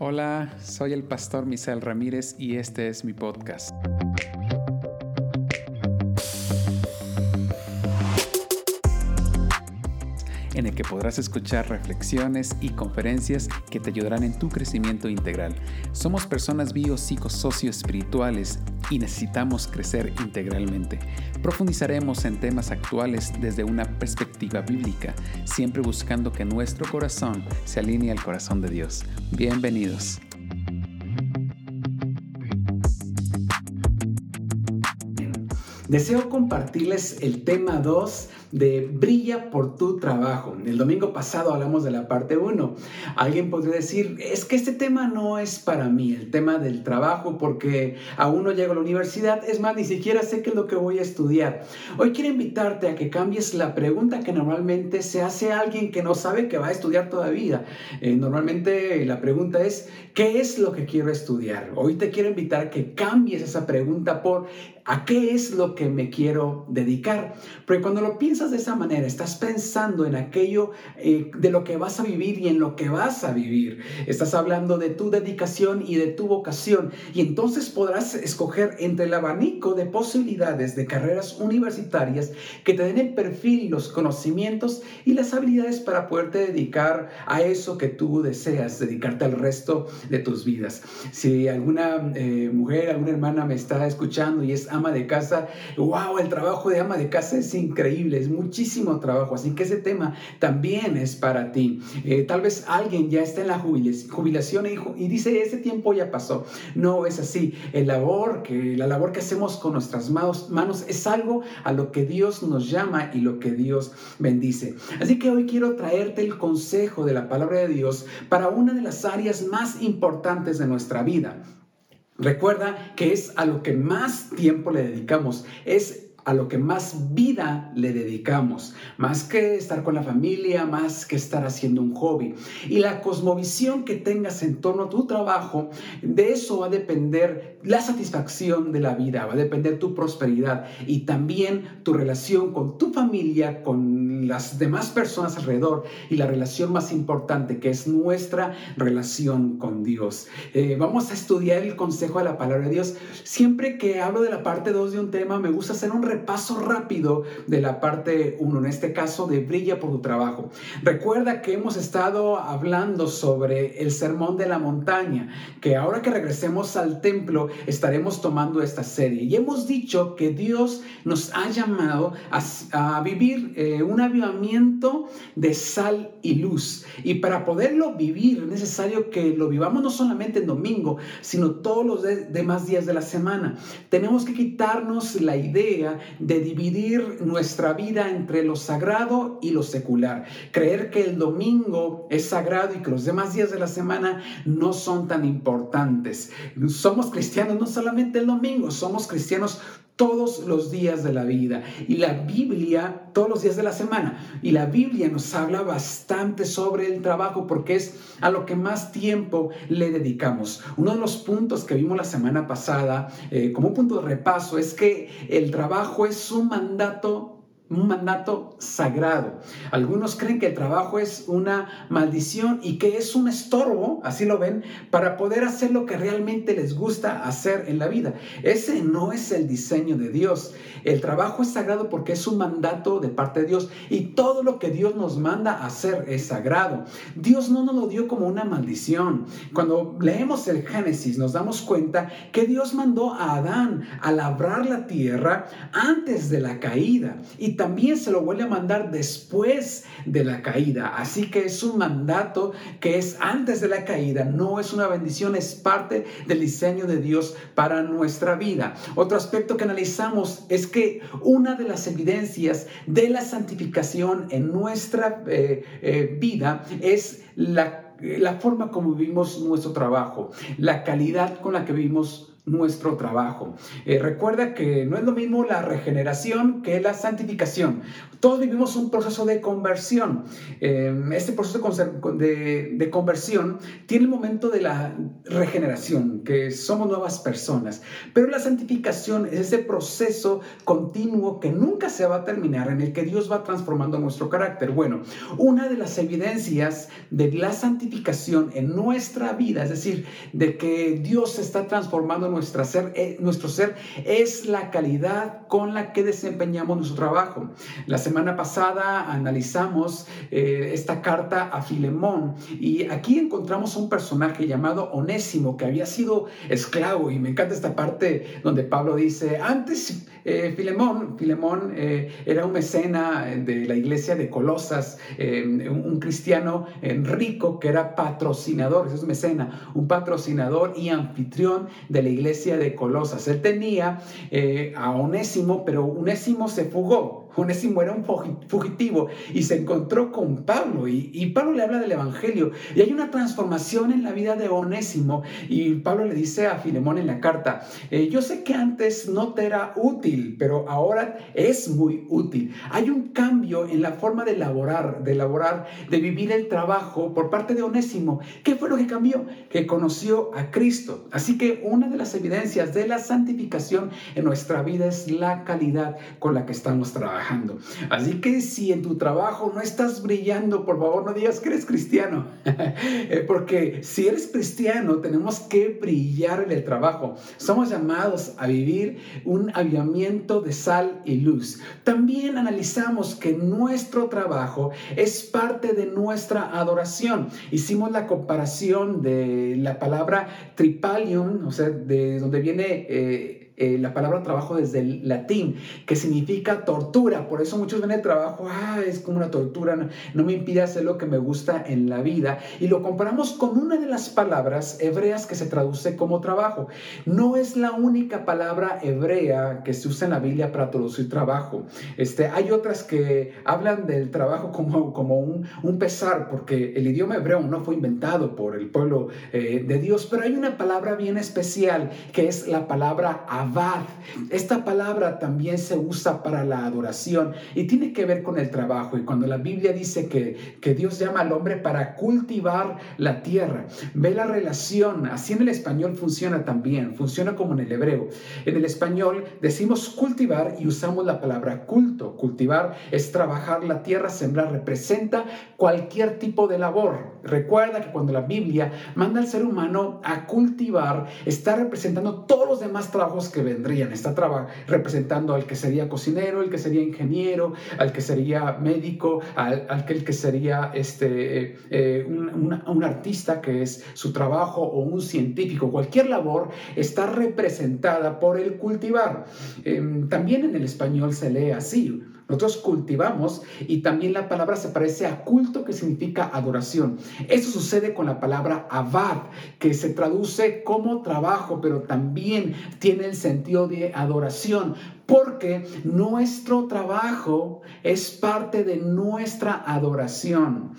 Hola, soy el pastor Misael Ramírez y este es mi podcast. en el que podrás escuchar reflexiones y conferencias que te ayudarán en tu crecimiento integral. Somos personas bio-psico-socio-espirituales y necesitamos crecer integralmente. Profundizaremos en temas actuales desde una perspectiva bíblica, siempre buscando que nuestro corazón se alinee al corazón de Dios. Bienvenidos. Deseo compartirles el tema 2 de Brilla por tu trabajo. El domingo pasado hablamos de la parte 1. Alguien podría decir, es que este tema no es para mí, el tema del trabajo, porque aún no llego a la universidad, es más, ni siquiera sé qué es lo que voy a estudiar. Hoy quiero invitarte a que cambies la pregunta que normalmente se hace a alguien que no sabe que va a estudiar todavía. Eh, normalmente la pregunta es, ¿qué es lo que quiero estudiar? Hoy te quiero invitar a que cambies esa pregunta por ¿a qué es lo que me quiero dedicar? Porque cuando lo piensas, de esa manera, estás pensando en aquello eh, de lo que vas a vivir y en lo que vas a vivir. Estás hablando de tu dedicación y de tu vocación. Y entonces podrás escoger entre el abanico de posibilidades de carreras universitarias que te den el perfil, los conocimientos y las habilidades para poderte dedicar a eso que tú deseas, dedicarte al resto de tus vidas. Si alguna eh, mujer, alguna hermana me está escuchando y es ama de casa, wow, el trabajo de ama de casa es increíble, muchísimo trabajo, así que ese tema también es para ti. Eh, tal vez alguien ya está en la jubilación y, dice, ese tiempo ya pasó. No es así. El labor, que, la labor que hacemos con nuestras manos, manos es algo a lo que Dios nos llama y lo que Dios bendice. Así que hoy quiero traerte el consejo de la palabra de Dios para una de las áreas más importantes de nuestra vida. Recuerda que es a lo que más tiempo le dedicamos, es a lo que más vida le dedicamos, más que estar con la familia, más que estar haciendo un hobby. Y la cosmovisión que tengas en torno a tu trabajo, de eso va a depender la satisfacción de la vida, va a depender tu prosperidad y también tu relación con tu familia, con las demás personas alrededor y la relación más importante que es nuestra relación con Dios. Eh, vamos a estudiar el consejo de la palabra de Dios. Siempre que hablo de la parte 2 de un tema, me gusta hacer un paso rápido de la parte 1, en este caso de brilla por tu trabajo. Recuerda que hemos estado hablando sobre el sermón de la montaña, que ahora que regresemos al templo estaremos tomando esta serie. Y hemos dicho que Dios nos ha llamado a, vivir eh, un avivamiento de sal y luz. Y para poderlo vivir es necesario que lo vivamos no solamente en domingo, sino todos los demás días de la semana. Tenemos que quitarnos la idea de dividir nuestra vida entre lo sagrado y lo secular. Creer que el domingo es sagrado y que los demás días de la semana no son tan importantes. Somos cristianos no solamente el domingo, somos cristianos todos los días de la vida y la Biblia todos los días de la semana. Y la Biblia nos habla bastante sobre el trabajo porque es a lo que más tiempo le dedicamos. Uno de los puntos que vimos la semana pasada eh, como un punto de repaso es que el trabajo es un mandato un mandato sagrado. Algunos creen que el trabajo es una maldición y que es un estorbo, así lo ven, para poder hacer lo que realmente les gusta hacer en la vida. Ese no es el diseño de Dios. El trabajo es sagrado porque es un mandato de parte de Dios y todo lo que Dios nos manda a hacer es sagrado. Dios no nos lo dio como una maldición. Cuando leemos el Génesis nos damos cuenta que Dios mandó a Adán a labrar la tierra antes de la caída y también se lo vuelve a mandar después de la caída. Así que es un mandato que es antes de la caída, no es una bendición, es parte del diseño de Dios para nuestra vida. Otro aspecto que analizamos es que una de las evidencias de la santificación en nuestra eh, eh, vida es la la forma como vivimos nuestro trabajo, la calidad con la que vivimos nuestro trabajo. Eh, recuerda que no es lo mismo la regeneración que la santificación. Todos vivimos un proceso de conversión. Eh, este proceso de, de, conversión tiene el momento de la regeneración, que somos nuevas personas. Pero la santificación es ese proceso continuo que nunca se va a terminar, en el que Dios va transformando nuestro carácter. Bueno, una de las evidencias de la santificación en nuestra vida, es decir, de que Dios está transformando ser, eh, nuestro ser, es la calidad con la que desempeñamos nuestro trabajo. La semana pasada analizamos eh, esta carta a Filemón y aquí encontramos un personaje llamado Onésimo que había sido esclavo y me encanta esta parte donde Pablo dice, antes eh, Filemón, Filemón era un mecena de la iglesia de Colosas, un, cristiano rico que era patrocinador, eso es mecena, un patrocinador y anfitrión de la iglesia de Colosas. Él tenía eh, a Onésimo, pero Onésimo se fugó. Onésimo era un fugitivo y se encontró con Pablo y, Pablo le habla del Evangelio y hay una transformación en la vida de Onésimo y Pablo le dice a Filemón en la carta, eh, yo sé que antes no te era útil, pero ahora es muy útil. Hay un cambio en la forma de laborar, de laborar, de vivir el trabajo por parte de Onésimo. ¿Qué fue lo que cambió? Que conoció a Cristo. Así que una de las evidencias de la santificación en nuestra vida es la calidad con la que estamos trabajando. Así que si en tu trabajo no estás brillando, por favor no digas que eres cristiano, eh, porque si eres cristiano tenemos que brillar en el trabajo. Somos llamados a vivir un aviamiento de sal y luz. También analizamos que nuestro trabajo es parte de nuestra adoración. Hicimos la comparación de la palabra tripalium, o sea, de donde viene... Eh, eh, la palabra trabajo desde el latín, que significa tortura. Por eso muchos ven el trabajo, ah, es como una tortura, no, me impide hacer lo que me gusta en la vida. Y lo comparamos con una de las palabras hebreas que se traduce como trabajo. No es la única palabra hebrea que se usa en la Biblia para traducir trabajo. Este, hay otras que hablan del trabajo como, como un, un pesar, porque el idioma hebreo no fue inventado por el pueblo eh, de Dios, pero hay una palabra bien especial que es la palabra esta palabra también se usa para la adoración y tiene que ver con el trabajo. Y cuando la Biblia dice que, que Dios llama al hombre para cultivar la tierra, ve la relación. Así en el español funciona también, funciona como en el hebreo. En el español decimos cultivar y usamos la palabra culto. Cultivar es trabajar la tierra, sembrar, representa cualquier tipo de labor. Recuerda que cuando la Biblia manda al ser humano a cultivar, está representando todos los demás trabajos que vendrían. Está representando al que sería cocinero, el que sería ingeniero, al que sería médico, al, que, que sería este, eh, un, un, artista que es su trabajo o un científico. Cualquier labor está representada por el cultivar. Em, también en el español se lee así. Nosotros cultivamos y también la palabra se parece a culto que significa adoración. Eso sucede con la palabra abad, que se traduce como trabajo, pero también tiene el sentido de adoración porque nuestro trabajo es parte de nuestra adoración.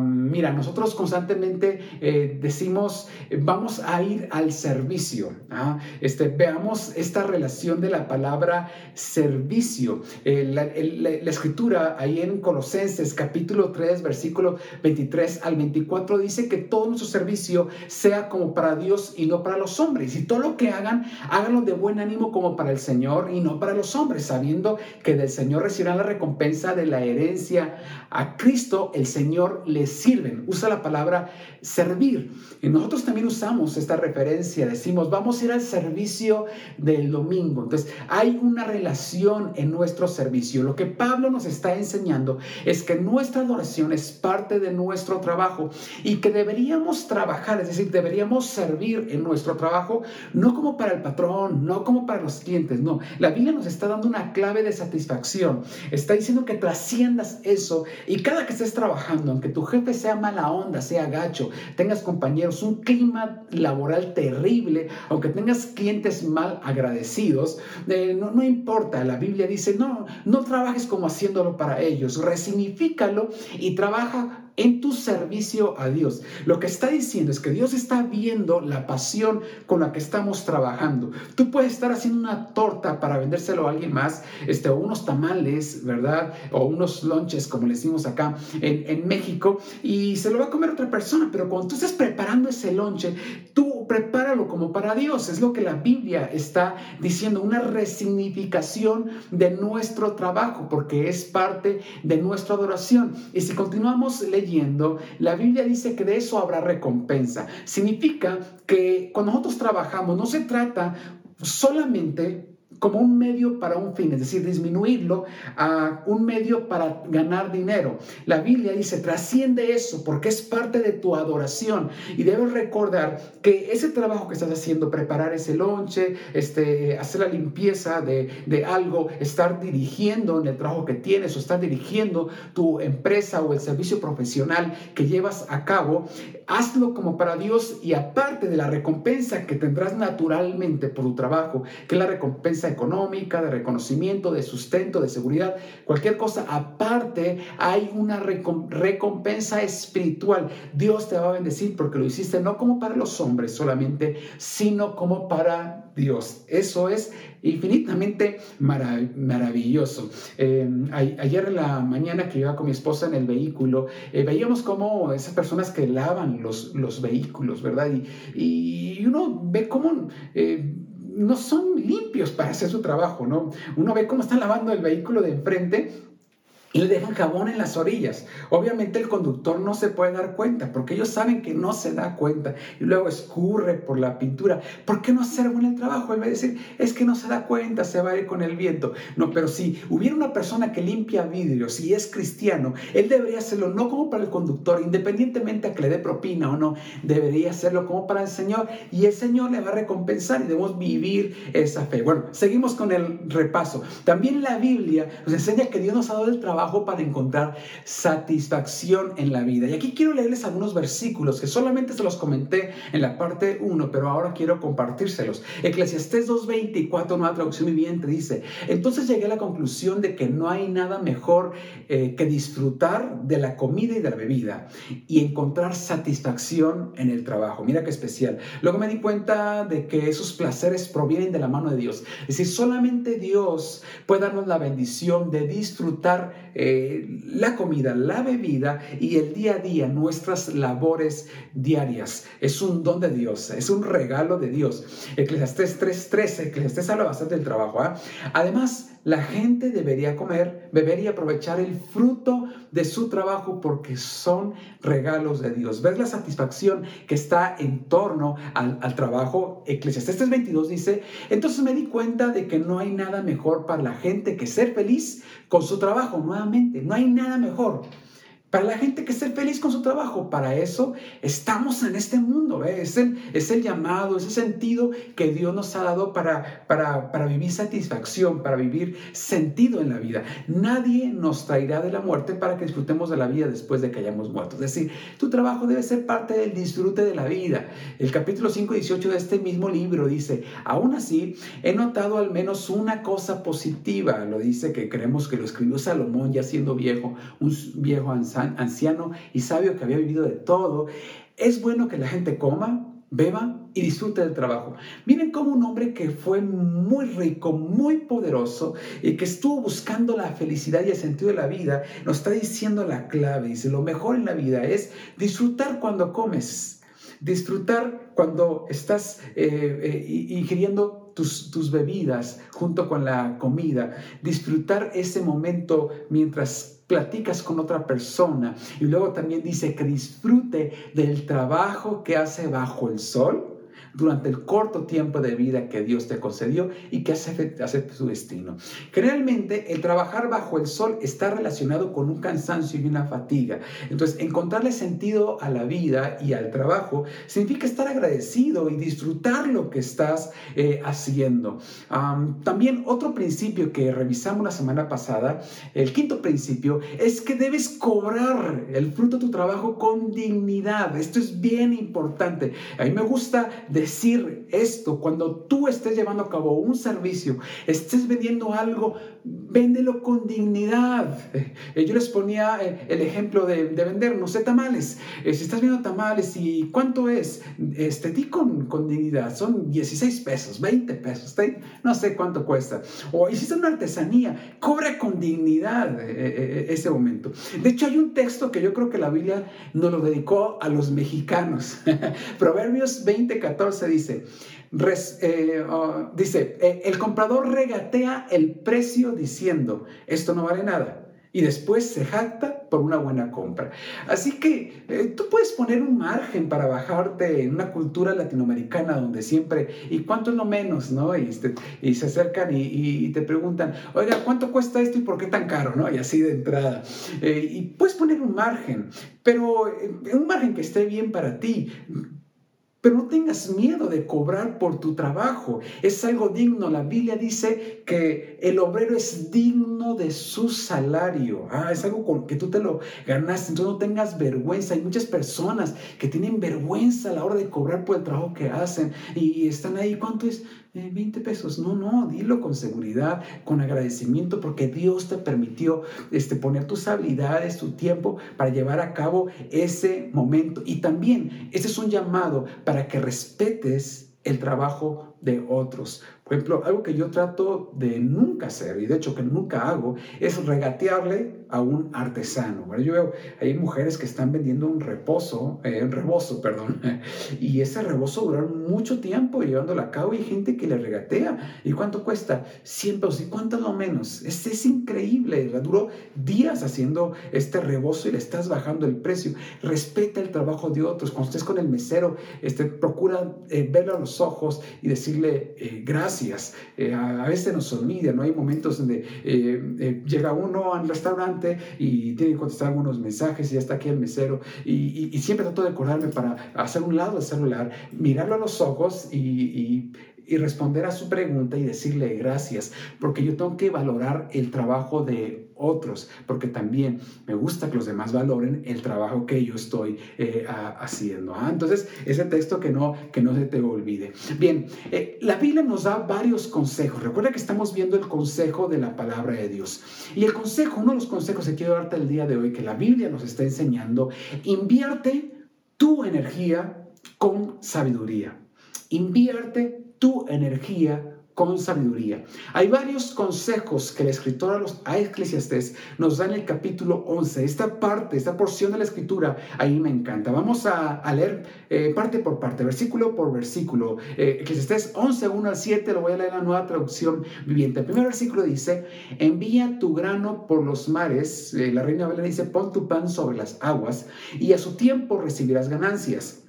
mira, nosotros constantemente eh, decimos, vamos a ir al servicio. ¿ah? Este, veamos esta relación de la palabra servicio. Eh, la, escritura ahí en Colosenses capítulo 3, versículo 23 al 24 dice que todo nuestro servicio sea como para Dios y no para los hombres. Y todo lo que hagan, háganlo de buen ánimo como para el Señor y no para los hombres, sabiendo que del Señor recibirán la recompensa de la herencia. A Cristo el Señor les sirven. Usa la palabra servir. Y nosotros también usamos esta referencia. Decimos, vamos a ir al servicio del domingo. Entonces, hay una relación en nuestro servicio. Lo que Pablo nos está enseñando es que nuestra adoración es parte de nuestro trabajo y que deberíamos trabajar, es decir, deberíamos servir en nuestro trabajo, no como para el patrón, no como para los clientes, no. La Biblia nos está dando una clave de satisfacción. Está diciendo que trasciendas eso y cada que estés trabajando, aunque tu jefe sea mala onda, sea gacho, tengas compañeros, un clima laboral terrible, aunque tengas clientes mal agradecidos, eh, no, no importa. La Biblia dice, no, no trabajes como haciéndolo para ellos, resignifícalo y trabaja en tu servicio a Dios. Lo que está diciendo es que Dios está viendo la pasión con la que estamos trabajando. Tú puedes estar haciendo una torta para vendérselo a alguien más, este, o unos tamales, ¿verdad? O unos lunches, como le decimos acá en, en México, y se lo va a comer otra persona, pero cuando tú estás preparando ese lonche, tú prepáralo como para Dios. Es lo que la Biblia está diciendo, una resignificación de nuestro trabajo, porque es parte de nuestra adoración. Y si continuamos leyendo, la Biblia dice que de eso habrá recompensa. Significa que cuando nosotros trabajamos, no se trata solamente como un medio para un fin, es decir, disminuirlo a un medio para ganar dinero. La Biblia dice, trasciende eso porque es parte de tu adoración y debes recordar que ese trabajo que estás haciendo, preparar ese lonche, este, hacer la limpieza de, de algo, estar dirigiendo en el trabajo que tienes o estar dirigiendo tu empresa o el servicio profesional que llevas a cabo, hazlo como para Dios y aparte de la recompensa que tendrás naturalmente por tu trabajo, que es la recompensa económica, de reconocimiento, de sustento, de seguridad, cualquier cosa aparte, hay una recompensa espiritual. Dios te va a bendecir porque lo hiciste no como para los hombres solamente, sino como para Dios. Eso es infinitamente maravilloso. Em, ayer en la mañana que iba con mi esposa en el vehículo, eh, veíamos como esas personas que lavan los, los vehículos, ¿verdad? Y, y uno ve cómo... Eh, no son limpios para hacer su trabajo, ¿no? Uno ve cómo están lavando el vehículo de enfrente y le dejan jabón en las orillas. Obviamente el conductor no se puede dar cuenta porque ellos saben que no se da cuenta y luego escurre por la pintura. ¿Por qué no hacer buen el trabajo? Él va a decir, es que no se da cuenta, se va a ir con el viento. No, pero si hubiera una persona que limpia vidrios si es cristiano, él debería hacerlo no como para el conductor, independientemente a que le dé propina o no, debería hacerlo como para el Señor y el Señor le va a recompensar y debemos vivir esa fe. Bueno, seguimos con el repaso. También la Biblia nos enseña que Dios nos ha dado el trabajo para encontrar satisfacción en la vida. Y aquí quiero leerles algunos versículos que solamente se los comenté en la parte 1, pero ahora quiero compartírselos. Eclesiastés 2.24, una traducción viviente, dice, entonces llegué a la conclusión de que no hay nada mejor eh, que disfrutar de la comida y de la bebida y encontrar satisfacción en el trabajo. Mira qué especial. Luego me di cuenta de que esos placeres provienen de la mano de Dios. Es decir, solamente Dios puede darnos la bendición de disfrutar eh, la comida, la bebida y el día a día, nuestras labores diarias. Es un don de Dios, es un regalo de Dios. Eclesiastés 3.13, Eclesiastés habla bastante del trabajo. ¿ah? Además, la gente debería comer, beber y aprovechar el fruto de su trabajo porque son regalos de Dios. Ver la satisfacción que está en torno al, al trabajo. Eclesiastés 22 dice, entonces me di cuenta de que no hay nada mejor para la gente que ser feliz con su trabajo. Nuevamente, no hay nada mejor. Para la gente que esté feliz con su trabajo, para eso estamos en este mundo. Es, el, es el llamado, ese sentido que Dios nos ha dado para, para, para vivir satisfacción, para vivir sentido en la vida. Nadie nos traerá de la muerte para que disfrutemos de la vida después de que hayamos muerto. Es decir, tu trabajo debe ser parte del disfrute de la vida. El capítulo 5 y 18 de este mismo libro dice, aún así, he notado al menos una cosa positiva. Lo dice que creemos que lo escribió Salomón ya siendo viejo, un viejo anciano anciano y sabio que había vivido de todo, es bueno que la gente coma, beba y disfrute del trabajo. Miren cómo un hombre que fue muy rico, muy poderoso y que estuvo buscando la felicidad y el sentido de la vida, nos está diciendo la clave. Dice, lo mejor en la vida es disfrutar cuando comes, disfrutar cuando estás eh, eh, ingiriendo tus, tus bebidas junto con la comida, disfrutar ese momento mientras platicas con otra persona y luego también dice que disfrute del trabajo que hace bajo el sol durante el corto tiempo de vida que Dios te concedió y que acepte su destino. Generalmente el trabajar bajo el sol está relacionado con un cansancio y una fatiga. Entonces, encontrarle sentido a la vida y al trabajo significa estar agradecido y disfrutar lo que estás eh, haciendo. también otro principio que revisamos la semana pasada, el quinto principio, es que debes cobrar el fruto de tu trabajo con dignidad. Esto es bien importante. A mí me gusta decir esto, cuando tú estés llevando a cabo un servicio, estés vendiendo algo, véndelo con dignidad. Eh, yo les ponía eh, el ejemplo de, vender, no sé, tamales. Eh, si estás viendo tamales y cuánto es, este, di con, con dignidad. Son 16 pesos, 20 pesos, no sé cuánto cuesta. O hiciste una artesanía, cobra con dignidad ese momento. De hecho, hay un texto que yo creo que la Biblia nos lo dedicó a los mexicanos. Proverbios 20, 14 dice, eh, oh, dice, eh, el comprador regatea el precio diciendo, esto no vale nada. Y después se jacta por una buena compra. Así que eh, tú puedes poner un margen para bajarte en una cultura latinoamericana donde siempre, ¿y cuánto es lo menos? ¿no? Y, este, y se acercan y, te preguntan, oiga, ¿cuánto cuesta esto y por qué tan caro? ¿no? Y así de entrada. y puedes poner un margen, pero un margen que esté bien para ti pero no tengas miedo de cobrar por tu trabajo. Es algo digno. La Biblia dice que el obrero es digno de su salario. Ah, es algo con que tú te lo ganaste. Entonces no tengas vergüenza. Hay muchas personas que tienen vergüenza a la hora de cobrar por el trabajo que hacen y están ahí. ¿Cuánto es? 20 eh, pesos. No, no, dilo con seguridad, con agradecimiento, porque Dios te permitió este, poner tus habilidades, tu tiempo para llevar a cabo ese momento. Y también, ese es un llamado que respetes el trabajo de otros. Por ejemplo, algo que yo trato de nunca hacer, y de hecho que nunca hago, es regatearle a un artesano. Bueno, yo veo, hay mujeres que están vendiendo un reposo, eh, un rebozo, perdón, y ese rebozo dura mucho tiempo llevándolo a cabo y hay gente que le regatea. ¿Y cuánto cuesta? 100 pesos. ¿Y cuánto lo menos? Es, es increíble. Duró días haciendo este rebozo y le estás bajando el precio. Respeta el trabajo de otros. Cuando estés con el mesero, este, procura eh, verlo a los ojos y decirle eh, gracias. a, veces nos olvida, ¿no? Hay momentos donde llega uno al restaurante y tiene que contestar algunos mensajes y ya está aquí el mesero. Y, siempre trato de acordarme para hacer un lado el celular, mirarlo a los ojos y, y responder a su pregunta y decirle gracias, porque yo tengo que valorar el trabajo de otros, porque también me gusta que los demás valoren el trabajo que yo estoy eh, haciendo. ¿ah? Entonces, ese texto que no, que no se te olvide. Bien, eh, la Biblia nos da varios consejos. Recuerda que estamos viendo el consejo de la palabra de Dios. Y el consejo, uno de los consejos que quiero darte el día de hoy, que la Biblia nos está enseñando, invierte tu energía con sabiduría. Invierte tu energía con sabiduría. Hay varios consejos que el escritor a, los, a Eclesiastes nos da en el capítulo 11. Esta parte, esta porción de la escritura, ahí me encanta. Vamos a, leer eh, parte por parte, versículo por versículo. Eh, Eclesiastes 11, 1 al 7, lo voy a leer en la nueva traducción viviente. El primer versículo dice, envía tu grano por los mares. Eh, la reina Belén dice, pon tu pan sobre las aguas y a su tiempo recibirás ganancias.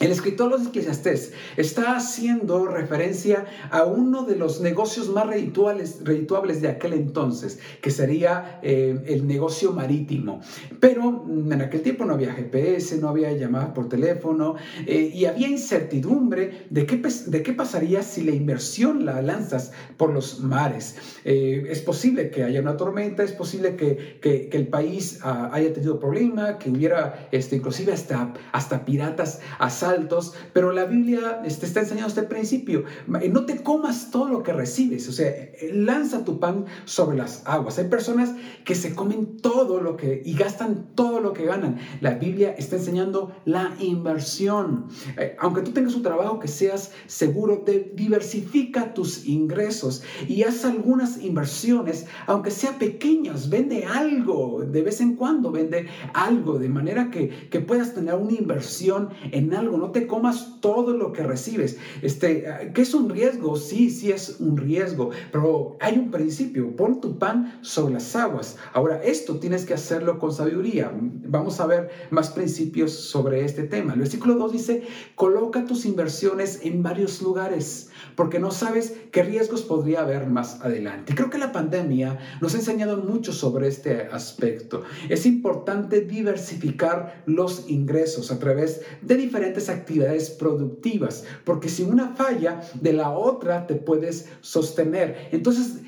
El escritor de los Eclesiastés está haciendo referencia a uno de los negocios más redituables, de aquel entonces, que sería eh, el negocio marítimo. Pero en aquel tiempo no había GPS, no había llamadas por teléfono eh, y había incertidumbre de qué, de qué pasaría si la inversión la lanzas por los mares. Eh, es posible que haya una tormenta, es posible que, que, el país ah, haya tenido problema, que hubiera este, inclusive hasta, hasta piratas asados altos, pero la Biblia te este, está enseñando este principio. No te comas todo lo que recibes, o sea, lanza tu pan sobre las aguas. Hay personas que se comen todo lo que y gastan todo lo que ganan. La Biblia está enseñando la inversión. Eh, aunque tú tengas un trabajo que seas seguro, te diversifica tus ingresos y haz algunas inversiones, aunque sean pequeñas, vende algo de vez en cuando, vende algo de manera que, que puedas tener una inversión en algo no te comas todo lo que recibes. Este, ¿Qué es un riesgo? Sí, sí es un riesgo, pero hay un principio, pon tu pan sobre las aguas. Ahora, esto tienes que hacerlo con sabiduría. Vamos a ver más principios sobre este tema. El versículo 2 dice, coloca tus inversiones en varios lugares, porque no sabes qué riesgos podría haber más adelante. Creo que la pandemia nos ha enseñado mucho sobre este aspecto. Es importante diversificar los ingresos a través de diferentes actividades productivas, porque si una falla, de la otra te puedes sostener. Entonces,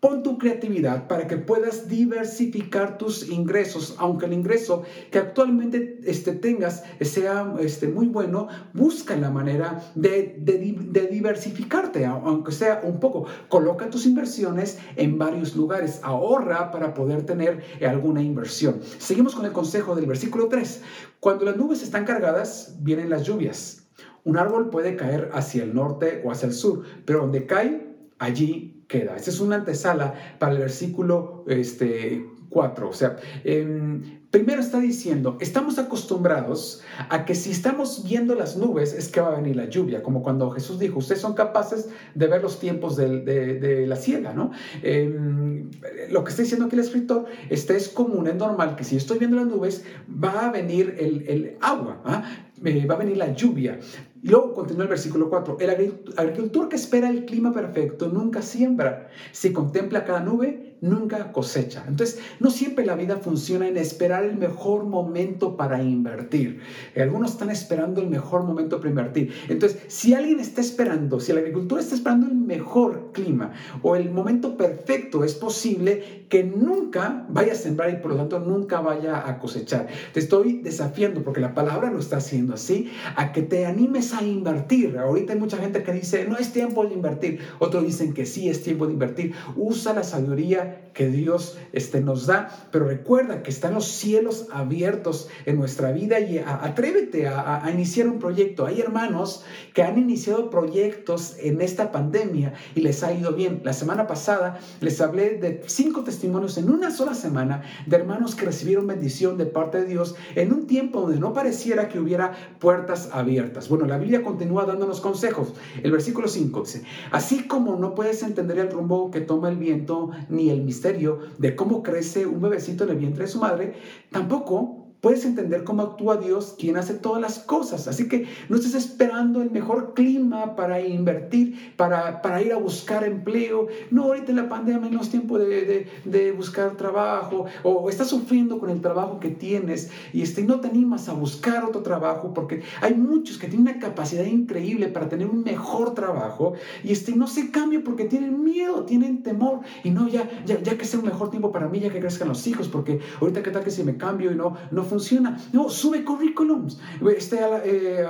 Pon tu creatividad para que puedas diversificar tus ingresos, aunque el ingreso que actualmente este, tengas sea este, muy bueno, busca la manera de, de, diversificarte, aunque sea un poco. Coloca tus inversiones en varios lugares, ahorra para poder tener alguna inversión. Seguimos con el consejo del versículo 3. Cuando las nubes están cargadas, vienen las lluvias. Un árbol puede caer hacia el norte o hacia el sur, pero donde cae, allí queda. Esta es una antesala para el versículo este, 4. O sea, em, primero está diciendo, estamos acostumbrados a que si estamos viendo las nubes es que va a venir la lluvia, como cuando Jesús dijo, ustedes son capaces de ver los tiempos de, la siega, ¿no? Em, lo que está diciendo aquí el escritor, este es común, es normal que si estoy viendo las nubes va a venir el, agua, ¿ah? eh, va a venir la lluvia. Y luego continúa el versículo 4. El agricultor que espera el clima perfecto nunca siembra. Si contempla cada nube, nunca cosecha. Entonces, no siempre la vida funciona en esperar el mejor momento para invertir. Algunos están esperando el mejor momento para invertir. Entonces, si alguien está esperando, si el agricultor está esperando el mejor clima o el momento perfecto, es posible que nunca vaya a sembrar y por lo tanto nunca vaya a cosechar. Te estoy desafiando porque la palabra lo está haciendo así, a que te animes a invertir. Ahorita hay mucha gente que dice, no es tiempo de invertir. Otros dicen que sí es tiempo de invertir. Usa la sabiduría que Dios este, nos da, pero recuerda que están los cielos abiertos en nuestra vida y atrévete a, a iniciar un proyecto. Hay hermanos que han iniciado proyectos en esta pandemia y les ha ido bien. La semana pasada les hablé de cinco testimonios en una sola semana de hermanos que recibieron bendición de parte de Dios en un tiempo donde no pareciera que hubiera puertas abiertas. Bueno, la Biblia continúa dándonos consejos. El versículo 5 dice, así como no puedes entender el rumbo que toma el viento ni el misterio de cómo crece un bebecito en el vientre de su madre, tampoco puedes entender cómo actúa Dios, quien hace todas las cosas. Así que no estés esperando el mejor clima para invertir, para, para ir a buscar empleo. No, ahorita en la pandemia no es tiempo de, de, buscar trabajo o estás sufriendo con el trabajo que tienes y este, no te animas a buscar otro trabajo porque hay muchos que tienen una capacidad increíble para tener un mejor trabajo y este, no se cambia porque tienen miedo, tienen temor y no, ya, ya, ya que sea un mejor tiempo para mí, ya que crezcan los hijos, porque ahorita qué tal que si me cambio y no, no funciona. No, sube currículums este, a, eh,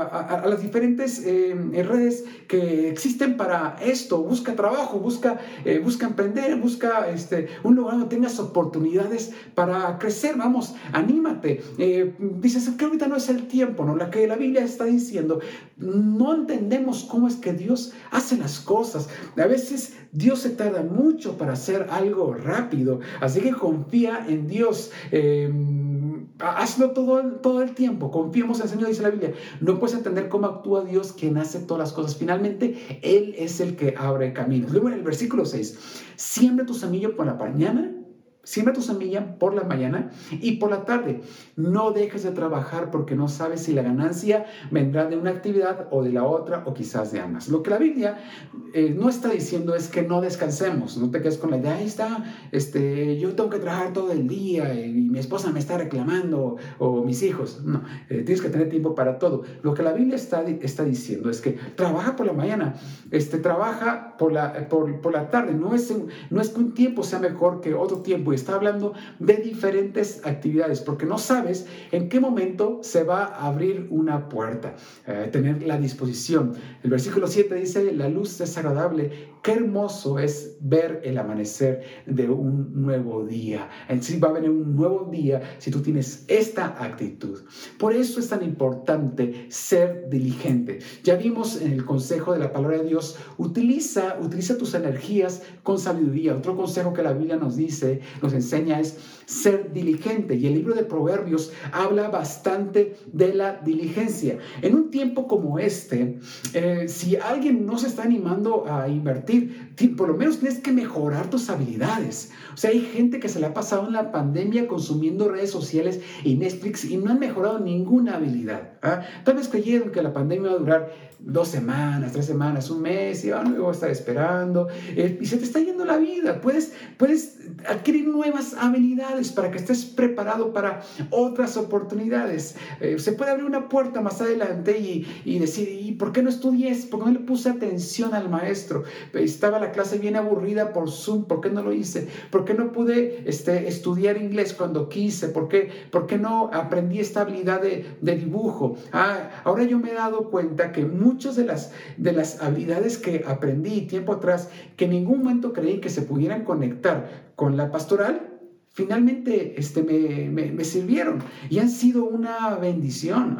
las diferentes eh, redes que existen para esto. Busca trabajo, busca, eh, busca emprender, busca este, un lugar donde tengas oportunidades para crecer. Vamos, anímate. dices que ahorita no es el tiempo, ¿no? La que la Biblia está diciendo, no entendemos cómo es que Dios hace las cosas. A veces Dios se tarda mucho para hacer algo rápido. Así que confía en Dios. Hazlo todo, todo el tiempo. Confiemos en el Señor, dice la Biblia. No puedes entender cómo actúa Dios quien hace todas las cosas. Finalmente, Él es el que abre caminos. Luego en el versículo 6, siembra tu semilla por la mañana Siembra tu semilla por la mañana y por la tarde. No dejes de trabajar porque no sabes si la ganancia vendrá de una actividad o de la otra o quizás de ambas. Lo que la Biblia eh, no está diciendo es que no descansemos, no te quedes con la idea, ahí está, este, yo tengo que trabajar todo el día y mi esposa me está reclamando o, mis hijos. No, eh, tienes que tener tiempo para todo. Lo que la Biblia está, está diciendo es que trabaja por la mañana, este, trabaja por la, por, por la tarde. No es, no es que un tiempo sea mejor que otro tiempo está hablando de diferentes actividades, porque no sabes en qué momento se va a abrir una puerta. Eh, tener la disposición. El versículo 7 dice, la luz es agradable, qué hermoso es ver el amanecer de un nuevo día. En sí va a venir un nuevo día si tú tienes esta actitud. Por eso es tan importante ser diligente. Ya vimos en el consejo de la palabra de Dios, utiliza, utiliza tus energías con sabiduría. Otro consejo que la Biblia nos dice, nos enseña es ser diligente. Y el libro de Proverbios habla bastante de la diligencia. En un tiempo como este, eh, si alguien no se está animando a invertir, por lo menos tienes que mejorar tus habilidades. O sea, hay gente que se le ha pasado en la pandemia consumiendo redes sociales y Netflix y no han mejorado ninguna habilidad. ¿ah? Tal vez creyeron que la pandemia va a durar dos semanas, tres semanas, un mes y luego a estar esperando eh, y se te está yendo la vida. Puedes, puedes adquirir nuevas habilidades para que estés preparado para otras oportunidades. Eh, se puede abrir una puerta más adelante y, y, decir, ¿y por qué no estudié? ¿Por qué no le puse atención al maestro? Estaba la clase bien aburrida por Zoom, ¿por qué no lo hice? ¿Por qué no pude este, estudiar inglés cuando quise? ¿Por qué, por qué no aprendí esta habilidad de, de dibujo? Ah, ahora yo me he dado cuenta que muchas de las, de las habilidades que aprendí tiempo atrás, que en ningún momento creí que se pudieran conectar con la pastoral, finalmente este, me, sirvieron y han sido una bendición.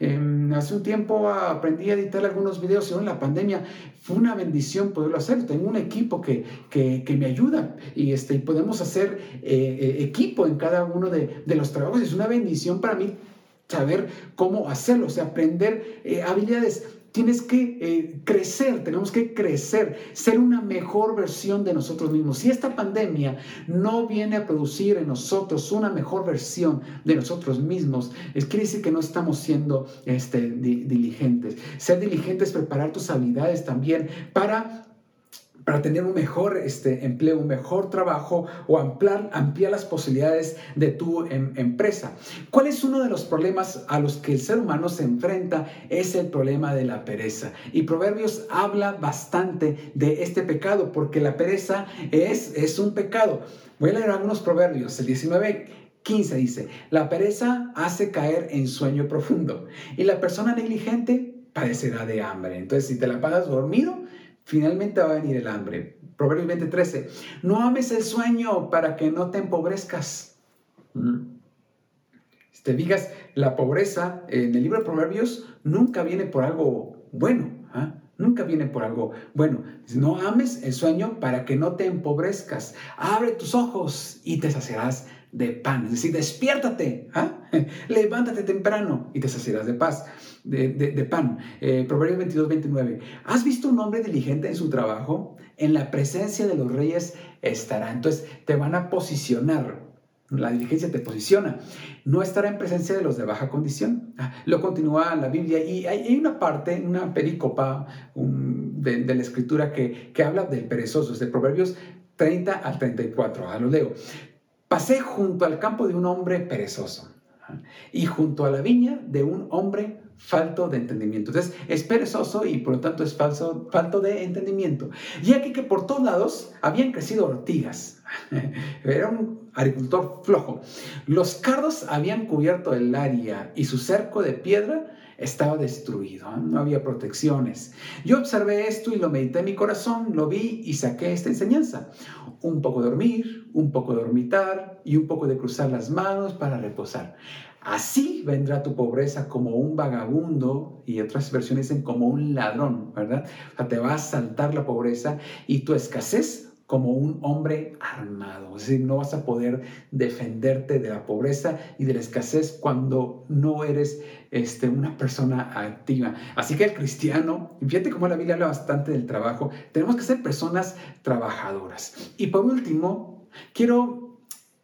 Em, hace un tiempo aprendí a editar algunos videos en la pandemia. Fue una bendición poderlo hacer. Tengo un equipo que, que, me ayuda y, este, podemos hacer eh, eh, equipo en cada uno de, de los trabajos. Es una bendición para mí saber cómo hacerlo, o sea, aprender eh, habilidades Tienes que eh, crecer, tenemos que crecer, ser una mejor versión de nosotros mismos. Si esta pandemia no viene a producir en nosotros una mejor versión de nosotros mismos, es quiere decir que no estamos siendo este, diligentes. Ser diligentes, preparar tus habilidades también para para tener un mejor este, empleo, un mejor trabajo o ampliar, ampliar las posibilidades de tu em, empresa. ¿Cuál es uno de los problemas a los que el ser humano se enfrenta? Es el problema de la pereza. Y Proverbios habla bastante de este pecado porque la pereza es, es un pecado. Voy a leer algunos proverbios. El 19 15 dice, la pereza hace caer en sueño profundo y la persona negligente padecerá de hambre. Entonces, si te la pasas dormido, finalmente va a venir el hambre. Proverbios 20:13, no ames el sueño para que no te empobrezcas. Mm. Te digas, la pobreza en el libro de Proverbios nunca viene por algo bueno. ¿ah? Nunca viene por algo bueno. No ames el sueño para que no te empobrezcas. Abre tus ojos y te saciarás de pan. Es decir, despiértate, ¿ah? levántate temprano y te saciarás de paz, de, pan. Eh, Proverbios 22, 29. ¿Has visto un hombre diligente en su trabajo? En la presencia de los reyes estará. Entonces te van a posicionar. La diligencia te posiciona. No estará en presencia de los de baja condición. Ah, lo continúa la Biblia y hay, una parte, una pericopa de, la escritura que, que habla del perezoso, de Proverbios 30 al 34. Ah, lo leo. Pasé junto al campo de un hombre perezoso y junto a la viña de un hombre falto de entendimiento. Entonces, es perezoso y por lo tanto es falso, falto de entendimiento. Y aquí que por todos lados habían crecido ortigas. Era un agricultor flojo. Los cardos habían cubierto el área y su cerco de piedra estaba destruido, no había protecciones. Yo observé esto y lo medité en mi corazón, lo vi y saqué esta enseñanza. Un poco dormir, un poco dormitar y un poco de cruzar las manos para reposar. Así vendrá tu pobreza como un vagabundo y otras versiones dicen como un ladrón, ¿verdad? O sea, te va a saltar la pobreza y tu escasez como un hombre armado. Es decir, no vas a poder defenderte de la pobreza y de la escasez cuando no eres este, una persona activa. Así que el cristiano, fíjate cómo la Biblia habla bastante del trabajo, tenemos que ser personas trabajadoras. Y por último, quiero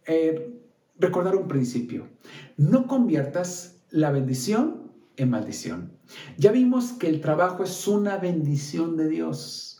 eh, recordar un principio. No conviertas la bendición en maldición. Ya vimos que el trabajo es una bendición de Dios.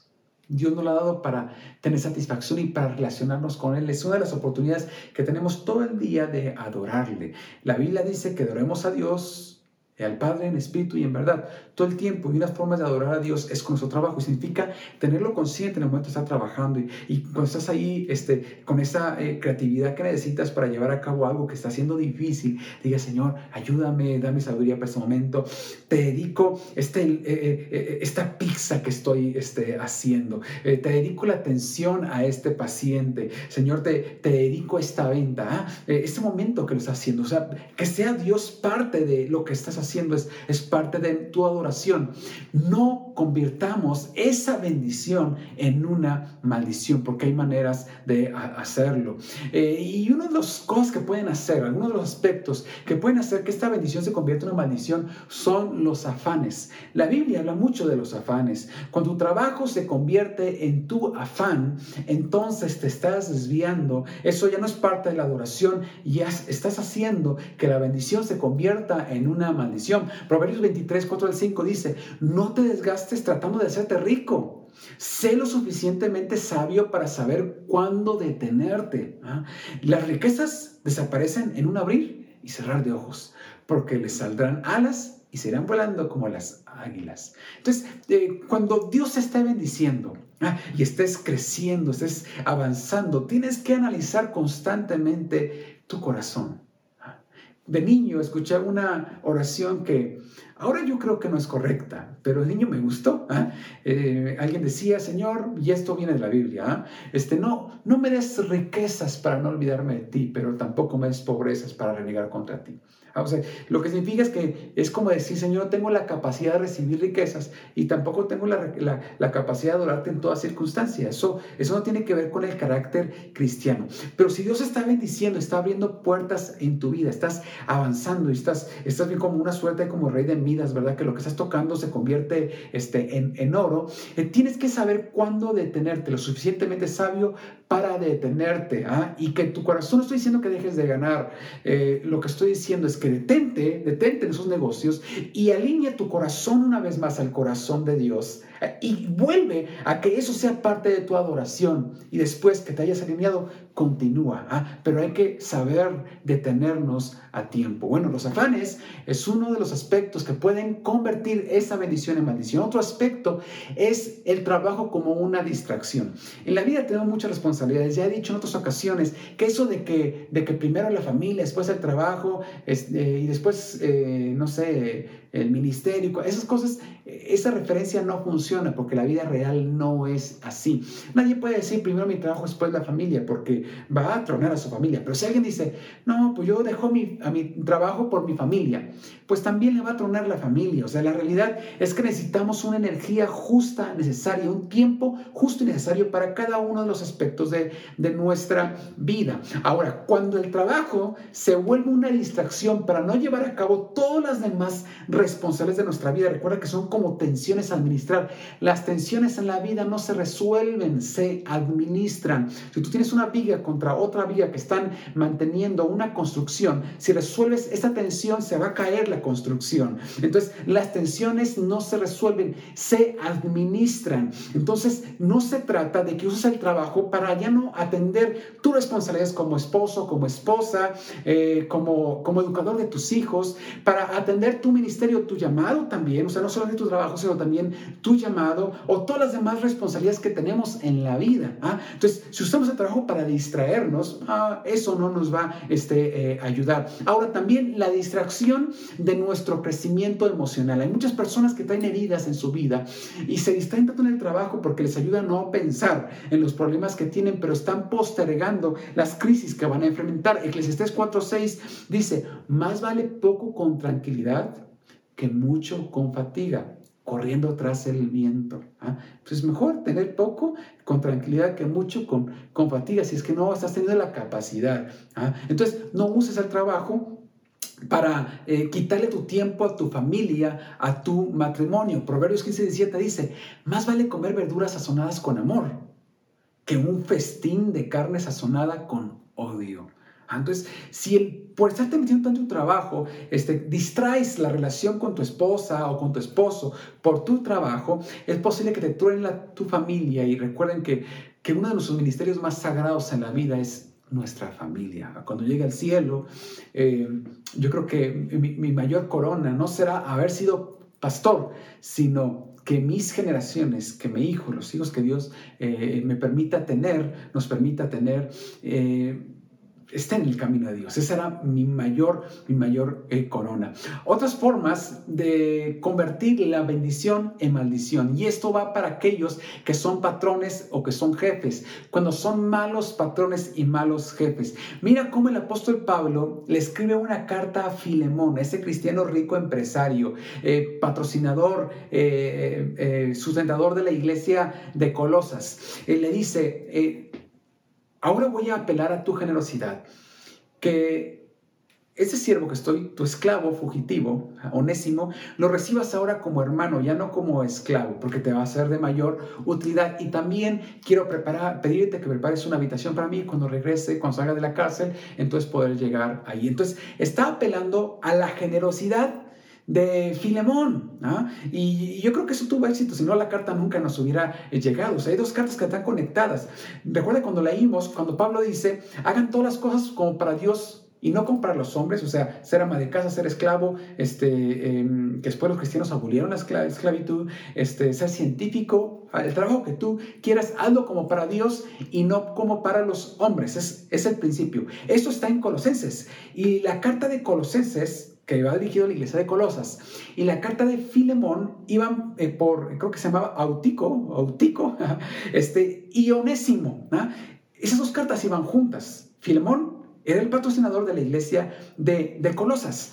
Dios nos lo ha dado para tener satisfacción y para relacionarnos con Él. Es una de las oportunidades que tenemos todo el día de adorarle. La Biblia dice que adoremos a Dios al Padre en espíritu y en verdad todo el tiempo. Y una forma de adorar a Dios es con nuestro trabajo. Y significa tenerlo consciente en el momento de estar trabajando. Y, cuando estás ahí este, con esa eh, creatividad que necesitas para llevar a cabo algo que está siendo difícil, diga, Señor, ayúdame, dame sabiduría para este momento. Te dedico este, eh, eh, esta pizza que estoy este, haciendo. te dedico la atención a este paciente. Señor, te, te dedico esta venta. ¿ah? este momento que lo estás haciendo. O sea, que sea Dios parte de lo que estás haciendo haciendo es, es parte de tu adoración. No convirtamos esa bendición en una maldición, porque hay maneras de hacerlo. Eh, y una de las cosas que pueden hacer, algunos de los aspectos que pueden hacer que esta bendición se convierta en una maldición son los afanes. La Biblia habla mucho de los afanes. Cuando tu trabajo se convierte en tu afán, entonces te estás desviando. Eso ya no es parte de la adoración, ya estás haciendo que la bendición se convierta en una maldición. Proverbios 23, 4 al 5 dice, no te desgastes tratando de hacerte rico Sé lo suficientemente sabio para saber cuándo detenerte. ¿ah? Las riquezas desaparecen en un abrir y cerrar de ojos, porque les saldrán alas y se irán volando como las águilas. Entonces, eh, cuando Dios te está bendiciendo ah, y estés creciendo, estés avanzando, tienes que analizar constantemente tu corazón. Ah, de niño escuché una oración que ahora yo creo que no es correcta, pero de niño me gustó. ¿ah? Eh, alguien decía, Señor, y esto viene de la Biblia, este, no, no me des riquezas para no olvidarme de ti, pero tampoco me des pobrezas para renegar contra ti. Ah, lo que significa es que es como decir, Señor, tengo la capacidad de recibir riquezas y tampoco tengo la, la, capacidad de adorarte en todas circunstancias. Eso, eso no tiene que ver con el carácter cristiano. Pero si Dios está bendiciendo, está abriendo puertas en tu vida, estás avanzando y estás, estás bien como una suerte como rey de Midas, ¿verdad? Que lo que estás tocando se convierte este, en, en oro. Eh, tienes que saber cuándo detenerte, lo suficientemente sabio para detenerte. ¿ah? Y que tu corazón, no estoy diciendo que dejes de ganar, eh, lo que estoy diciendo es que detente, detente en esos negocios y alinea tu corazón una vez más al corazón de Dios y vuelve a que eso sea parte de tu adoración y después que te hayas alineado, continúa. ¿ah? Pero hay que saber detenernos a tiempo. Bueno, los afanes es uno de los aspectos que pueden convertir esa bendición en maldición. Otro aspecto es el trabajo como una distracción. En la vida tenemos muchas responsabilidades. Ya he dicho en otras ocasiones que eso de que, de que primero la familia, después el trabajo este, y después, eh, no sé, el ministerio, esas cosas, esa referencia no funciona porque la vida real no es así. Nadie puede decir primero mi trabajo, después la familia, porque va a tronar a su familia. Pero si alguien dice, no, pues yo dejo mi, a mi trabajo por mi familia, pues también le va a tronar la familia. O sea, la realidad es que necesitamos una energía justa, necesaria, un tiempo justo y necesario para cada uno de los aspectos de, de nuestra vida. Ahora, cuando el trabajo se vuelve una distracción para no llevar a cabo todas las demás responsables de nuestra vida. Recuerda que son como tensiones a administrar. Las tensiones en la vida no se resuelven, se administran. Si tú tienes una viga contra otra viga que están manteniendo una construcción, si resuelves esa tensión, se va a caer construcción. Entonces, las tensiones no se resuelven, se administran. Entonces, no se trata de que uses el trabajo para ya no atender tus responsabilidades como esposo, como esposa, eh, como, como educador de tus hijos, para atender tu ministerio tu llamado también, o sea, no solamente tu trabajo, sino también tu llamado o todas las demás responsabilidades que tenemos en la vida. ¿ah? Entonces, si usamos el trabajo para distraernos, ah, eso no nos va este, eh, a ayudar. Ahora, también la distracción de nuestro crecimiento emocional. Hay muchas personas que traen heridas en su vida y se distraen tanto en el trabajo porque les ayuda a no pensar en los problemas que tienen, pero están postergando las crisis que van a enfrentar. Eclesiastés 4.6 dice, más vale poco con tranquilidad que mucho con fatiga, corriendo tras el viento. ¿ah? Entonces, mejor tener poco con tranquilidad que mucho con, con fatiga, si es que no estás teniendo la capacidad. ¿ah? Entonces, no uses el trabajo para eh, quitarle tu tiempo a tu familia, a tu matrimonio. Proverbios 15, 17 dice, más vale comer verduras sazonadas con amor que un festín de carne sazonada con odio. Entonces, si el, por estarte metiendo tanto trabajo, este, distraes la relación con tu esposa o con tu esposo por tu trabajo, es posible que te truene tu familia. Y recuerden que, que uno de nuestros ministerios más sagrados en la vida es nuestra familia. Cuando llegue al cielo, eh, yo creo que mi, mayor corona no será haber sido pastor, sino que mis generaciones, que mi hijo, los hijos que Dios eh, me permita tener, nos permita tener, eh, está en el camino de Dios. Esa era mi mayor, mi mayor eh, corona. Otras formas de convertir la bendición en maldición. Y esto va para aquellos que son patrones o que son jefes. Cuando son malos patrones y malos jefes. Mira cómo el apóstol Pablo le escribe una carta a Filemón, ese cristiano rico empresario, eh, patrocinador, eh, sustentador de la iglesia de Colosas. Él le dice, Ahora voy a apelar a tu generosidad, que ese siervo que estoy, tu esclavo fugitivo, onésimo, lo recibas ahora como hermano, ya no como esclavo, porque te va a ser de mayor utilidad. Y también quiero pedirte que prepares una habitación para mí cuando regrese, cuando salga de la cárcel, entonces poder llegar ahí. Entonces está apelando a la generosidad de Filemón. ¿ah? Y, yo creo que eso tuvo éxito, si no la carta nunca nos hubiera eh, llegado. O sea, hay dos cartas que están conectadas. Recuerda cuando leímos, cuando Pablo dice, hagan todas las cosas como para Dios y no como para los hombres, o sea, ser ama de casa, ser esclavo, este, em, que después los cristianos abolieron la esclavitud, este, ser científico, el trabajo que tú quieras, hazlo como para Dios y no como para los hombres, es, es el principio. Eso está en Colosenses y la carta de Colosenses que iba dirigido a la iglesia de Colosas. Y la carta de Filemón iban eh, por, creo que se llamaba Autico, Autico, este, y. Esas dos cartas iban juntas. Filemón era el patrocinador de la iglesia de, de Colosas.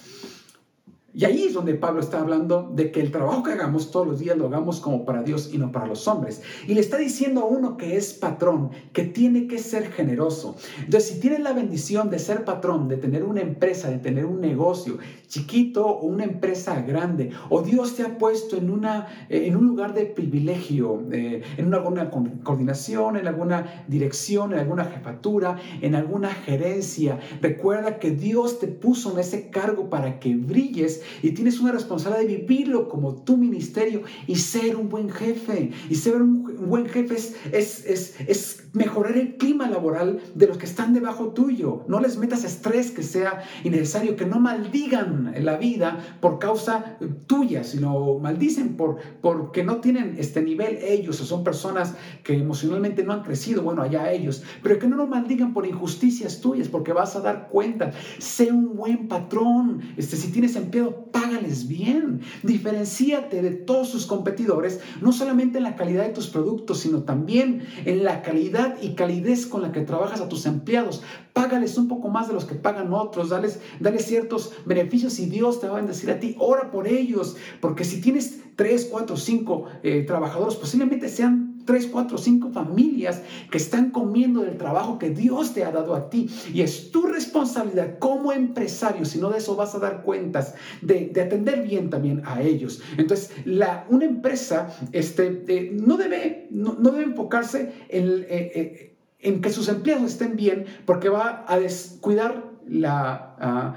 Y ahí es donde Pablo está hablando de que el trabajo que hagamos todos los días lo hagamos como para Dios y no para los hombres. Y le está diciendo a uno que es patrón, que tiene que ser generoso. Entonces, si tienes la bendición de ser patrón, de tener una empresa, de tener un negocio chiquito o una empresa grande, o Dios te ha puesto en, una, eh, en un lugar de privilegio, eh, en alguna coordinación, en alguna dirección, en alguna jefatura, en alguna gerencia, recuerda que Dios te puso en ese cargo para que brilles y tienes una responsabilidad de vivirlo como tu ministerio y ser un buen jefe. Y ser un buen jefe es, es, es, mejorar el clima laboral de los que están debajo tuyo. No les metas estrés que sea innecesario, que no maldigan la vida por causa tuya, sino maldicen por porque no tienen este nivel ellos o son personas que emocionalmente no han crecido, bueno, allá ellos, pero que no lo maldigan por injusticias tuyas, porque vas a dar cuenta. Sé un buen patrón. Este, si tienes empleo, págales bien. Diferencíate de todos tus competidores, no solamente en la calidad de tus productos, sino también en la calidad y calidez con la que trabajas a tus empleados. Págales un poco más de los que pagan otros, dales, ciertos beneficios y Dios te va a bendecir a ti. Ora por ellos, porque si tienes tres, cuatro, cinco eh, trabajadores, posiblemente sean tres, cuatro, cinco familias que están comiendo del trabajo que Dios te ha dado a ti. Y es tu responsabilidad como empresario, si no de eso vas a dar cuentas, de, atender bien también a ellos. Entonces, la, una empresa este, eh, no, debe, no, debe enfocarse en, eh, eh, en, que sus empleados estén bien porque va a descuidar la... Ah,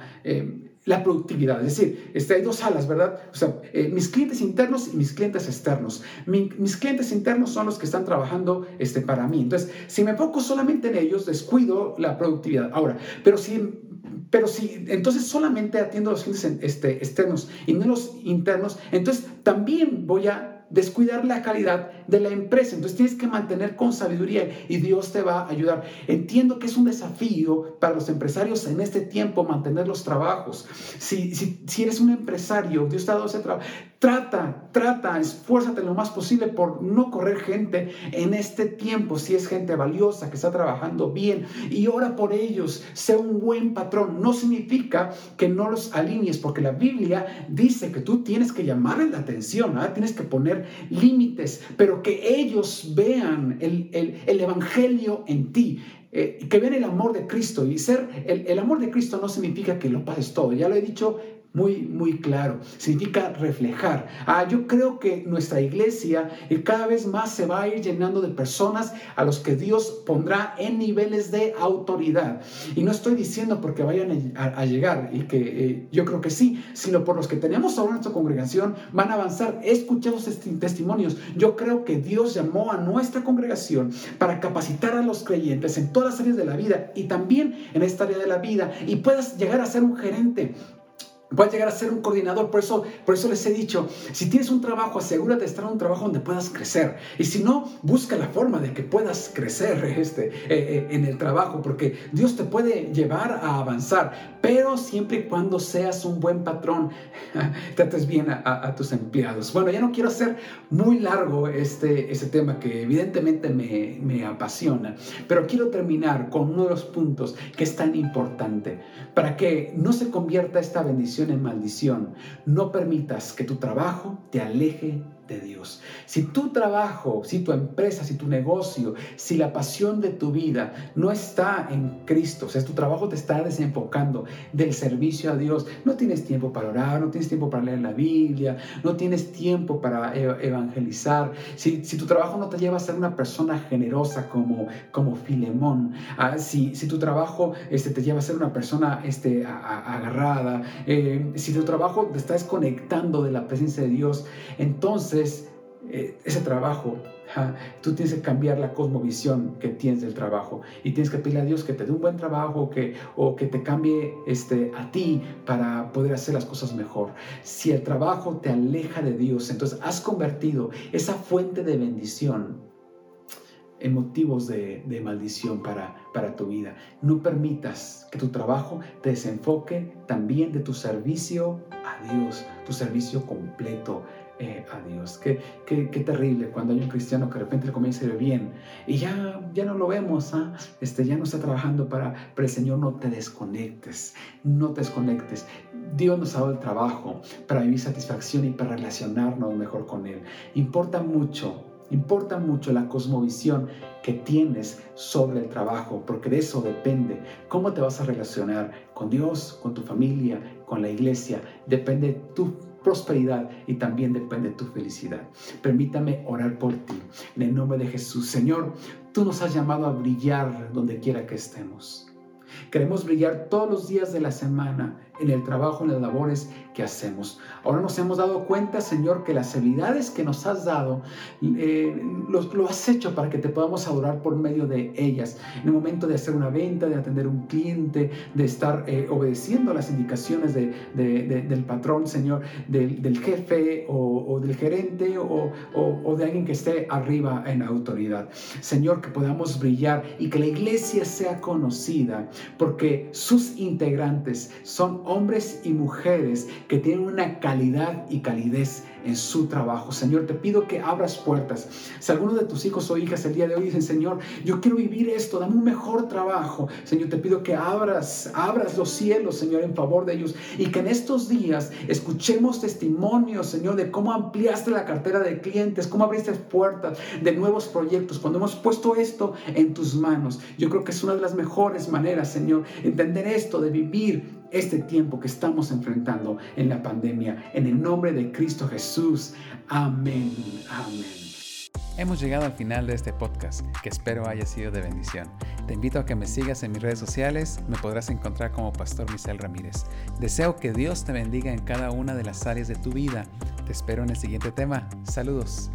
la productividad. Es decir, este, hay dos alas, ¿verdad? O sea, eh, mis clientes internos y mis clientes externos. mis clientes internos son los que están trabajando este, para mí. Entonces, si me enfoco solamente en ellos, descuido la productividad. Ahora, pero si pero si entonces solamente atiendo a los clientes este, externos y no los internos, entonces también voy a descuidar la calidad de la empresa. Entonces tienes que mantener con sabiduría y Dios te va a ayudar. Entiendo que es un desafío para los empresarios en este tiempo mantener los trabajos. Si, si, si eres un empresario, Dios te ha dado ese trabajo, Trata, trata, esfuérzate lo más posible por no correr gente en este tiempo, si es gente valiosa que está trabajando bien, y ora por ellos, sea un buen patrón. No significa que no los alinees, porque la Biblia dice que tú tienes que llamarles la atención, ¿ah? tienes que poner límites, pero que ellos vean el, Evangelio en ti. Eh, que vean el amor de Cristo y ser el, el amor de Cristo no significa que lo pases todo, ya lo he dicho muy, muy claro. Significa reflejar. Ah, yo creo que nuestra iglesia eh, cada vez más se va a ir llenando de personas a los que Dios pondrá en niveles de autoridad. Y no estoy diciendo porque vayan a, llegar, y que eh, yo creo que sí, sino por los que tenemos ahora en nuestra congregación van a avanzar. He escuchado testimonios. Yo creo que Dios llamó a nuestra congregación para capacitar a los creyentes en todas las áreas de la vida y también en esta área de la vida y puedas llegar a ser un gerente Puedes llegar a ser un coordinador, por eso, por eso les he dicho, si tienes un trabajo, asegúrate de estar en un trabajo donde puedas crecer. Y si no, busca la forma de que puedas crecer este, eh, eh, en el trabajo, porque Dios te puede llevar a avanzar, pero siempre y cuando seas un buen patrón, trates bien a, tus empleados. Bueno, ya no quiero hacer muy largo este, este tema que evidentemente me, me apasiona, pero quiero terminar con uno de los puntos que es tan importante para que no se convierta esta bendición en maldición. No permitas que tu trabajo te aleje de Dios. Si tu trabajo, si tu empresa, si tu negocio, si la pasión de tu vida no está en Cristo, o sea, tu trabajo te está desenfocando del servicio a Dios, no tienes tiempo para orar, no tienes tiempo para leer la Biblia, no tienes tiempo para e-, evangelizar, si, tu trabajo no te lleva a ser una persona generosa como, como Filemón, ah, si, si tu trabajo este, te lleva a ser una persona este, agarrada, eh, si tu trabajo te está desconectando de la presencia de Dios, entonces eh, ese trabajo, tú tienes que cambiar la cosmovisión que tienes del trabajo y tienes que pedirle a Dios que te dé un buen trabajo que, o que te cambie este, a ti para poder hacer las cosas mejor. Si el trabajo te aleja de Dios, entonces has convertido esa fuente de bendición en motivos de, maldición para, para tu vida. No permitas que tu trabajo te desenfoque también de tu servicio a Dios, tu servicio completo eh, a Dios. Qué, qué, qué, terrible cuando hay un cristiano que de repente le comienza a ir bien y ya, ya no lo vemos, ¿ah? este, ya no está trabajando para, para el Señor. No te desconectes, no te desconectes. Dios nos ha dado el trabajo para vivir satisfacción y para relacionarnos mejor con Él. Importa mucho Importa mucho la cosmovisión que tienes sobre el trabajo, porque de eso depende cómo te vas a relacionar con Dios, con tu familia, con la iglesia. Depende tu prosperidad y también depende tu felicidad. Permítame orar por ti. En el nombre de Jesús, Señor, tú nos has llamado a brillar donde quiera que estemos. Queremos brillar todos los días de la semana en el trabajo, en las labores que hacemos. Ahora nos hemos dado cuenta, Señor, que las habilidades que nos has dado, eh, lo, has hecho para que te podamos adorar por medio de ellas. En el momento de hacer una venta, de atender un cliente, de estar eh, obedeciendo las indicaciones del patrón, Señor, del, jefe o, del gerente o, o de alguien que esté arriba en autoridad. Señor, que podamos brillar y que la iglesia sea conocida porque sus integrantes son hombres y mujeres que tienen una calidad y calidez en su trabajo. Señor, te pido que abras puertas. Si alguno de tus hijos o hijas el día de hoy dicen, Señor, yo quiero vivir esto, dame un mejor trabajo. Señor, te pido que abras, abras los cielos, Señor, en favor de ellos. Y que en estos días escuchemos testimonios, Señor, de cómo ampliaste la cartera de clientes, cómo abriste puertas de nuevos proyectos. Cuando hemos puesto esto en tus manos, yo creo que es una de las mejores maneras, Señor, entender esto, de vivir este tiempo que estamos enfrentando en la pandemia. En el nombre de Cristo Jesús. Amén. Amén. Hemos llegado al final de este podcast, que espero haya sido de bendición. Te invito a que me sigas en mis redes sociales, me podrás encontrar como Pastor Misael Ramírez. Deseo que Dios te bendiga en cada una de las áreas de tu vida. Te espero en el siguiente tema. Saludos.